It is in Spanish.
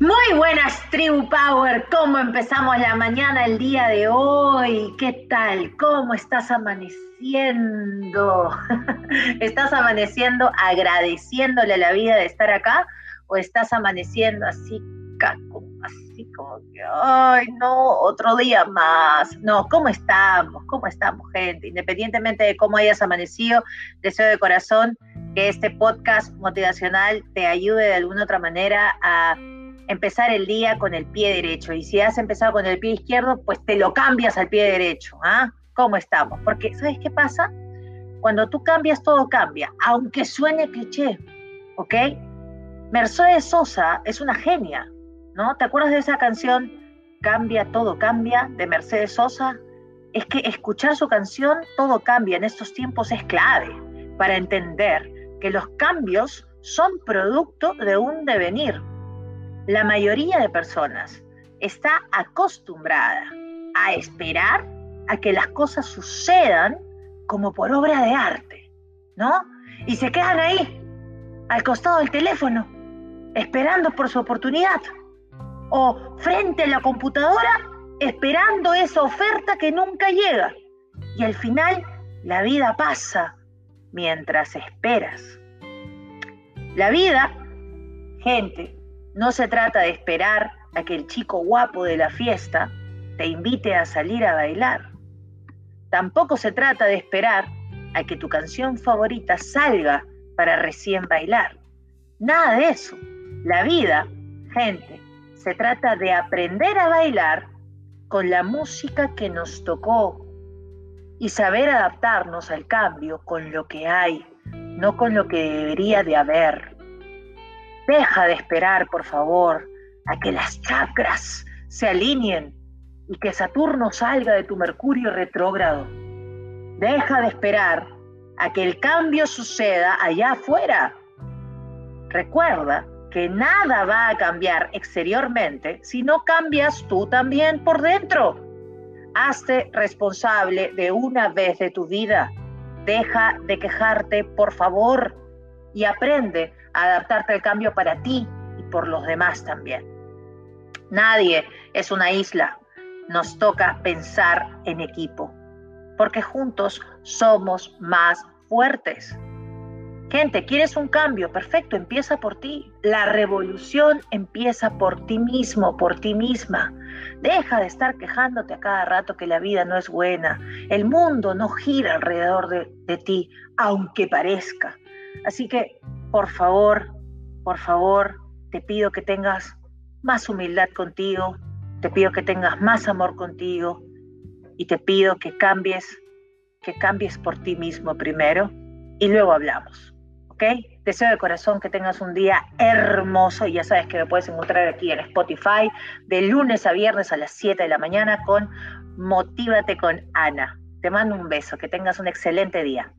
Buenas, Tribu Power. ¿Cómo empezamos la mañana el día de hoy? ¿Qué tal? ¿Cómo estás amaneciendo? ¿Estás amaneciendo agradeciéndole a la vida de estar acá? ¿O estás amaneciendo así, así como que, ay, no, otro día más? No, ¿cómo estamos? ¿Cómo estamos, gente? Independientemente de cómo hayas amanecido, deseo de corazón que este podcast motivacional te ayude de alguna otra manera a empezar el día con el pie derecho. Y si has empezado con el pie izquierdo, pues te lo cambias al pie derecho. ¿Ah? ¿Cómo estamos? Porque, ¿sabes qué pasa? Cuando tú cambias, todo cambia, aunque suene cliché. ¿Ok? Mercedes Sosa es una genia, ¿no? ¿Te acuerdas de esa canción Cambia, todo cambia de Mercedes Sosa? Es que escuchar su canción, todo cambia en estos tiempos es clave para entender que los cambios son producto de un devenir, la mayoría de personas está acostumbrada a esperar a que las cosas sucedan como por obra de arte, ¿no? Y se quedan ahí, al costado del teléfono, esperando por su oportunidad. O frente a la computadora, esperando esa oferta que nunca llega. Y al final, la vida pasa mientras esperas. La vida, gente, no se trata de esperar a que el chico guapo de la fiesta te invite a salir a bailar. Tampoco se trata de esperar a que tu canción favorita salga para recién bailar. Nada de eso. La vida, gente, se trata de aprender a bailar con la música que nos tocó y saber adaptarnos al cambio con lo que hay, no con lo que debería de haber. Deja de esperar, por favor, a que las chakras se alineen y que Saturno salga de tu Mercurio retrógrado. Deja de esperar a que el cambio suceda allá afuera. Recuerda que nada va a cambiar exteriormente si no cambias tú también por dentro. Hazte responsable de una vez de tu vida. Deja de quejarte, por favor, y aprende adaptarte al cambio para ti y por los demás también. Nadie es una isla. Nos toca pensar en equipo, porque juntos somos más fuertes. Gente, ¿quieres un cambio? Perfecto, empieza por ti. La revolución empieza por ti mismo, por ti misma. Deja de estar quejándote a cada rato que la vida no es buena. El mundo no gira alrededor de, de ti, aunque parezca. Así que por favor, por favor, te pido que tengas más humildad contigo, te pido que tengas más amor contigo y te pido que cambies, que cambies por ti mismo primero y luego hablamos. ¿Ok? Deseo de corazón que tengas un día hermoso y ya sabes que me puedes encontrar aquí en Spotify de lunes a viernes a las 7 de la mañana con Motívate con Ana. Te mando un beso, que tengas un excelente día.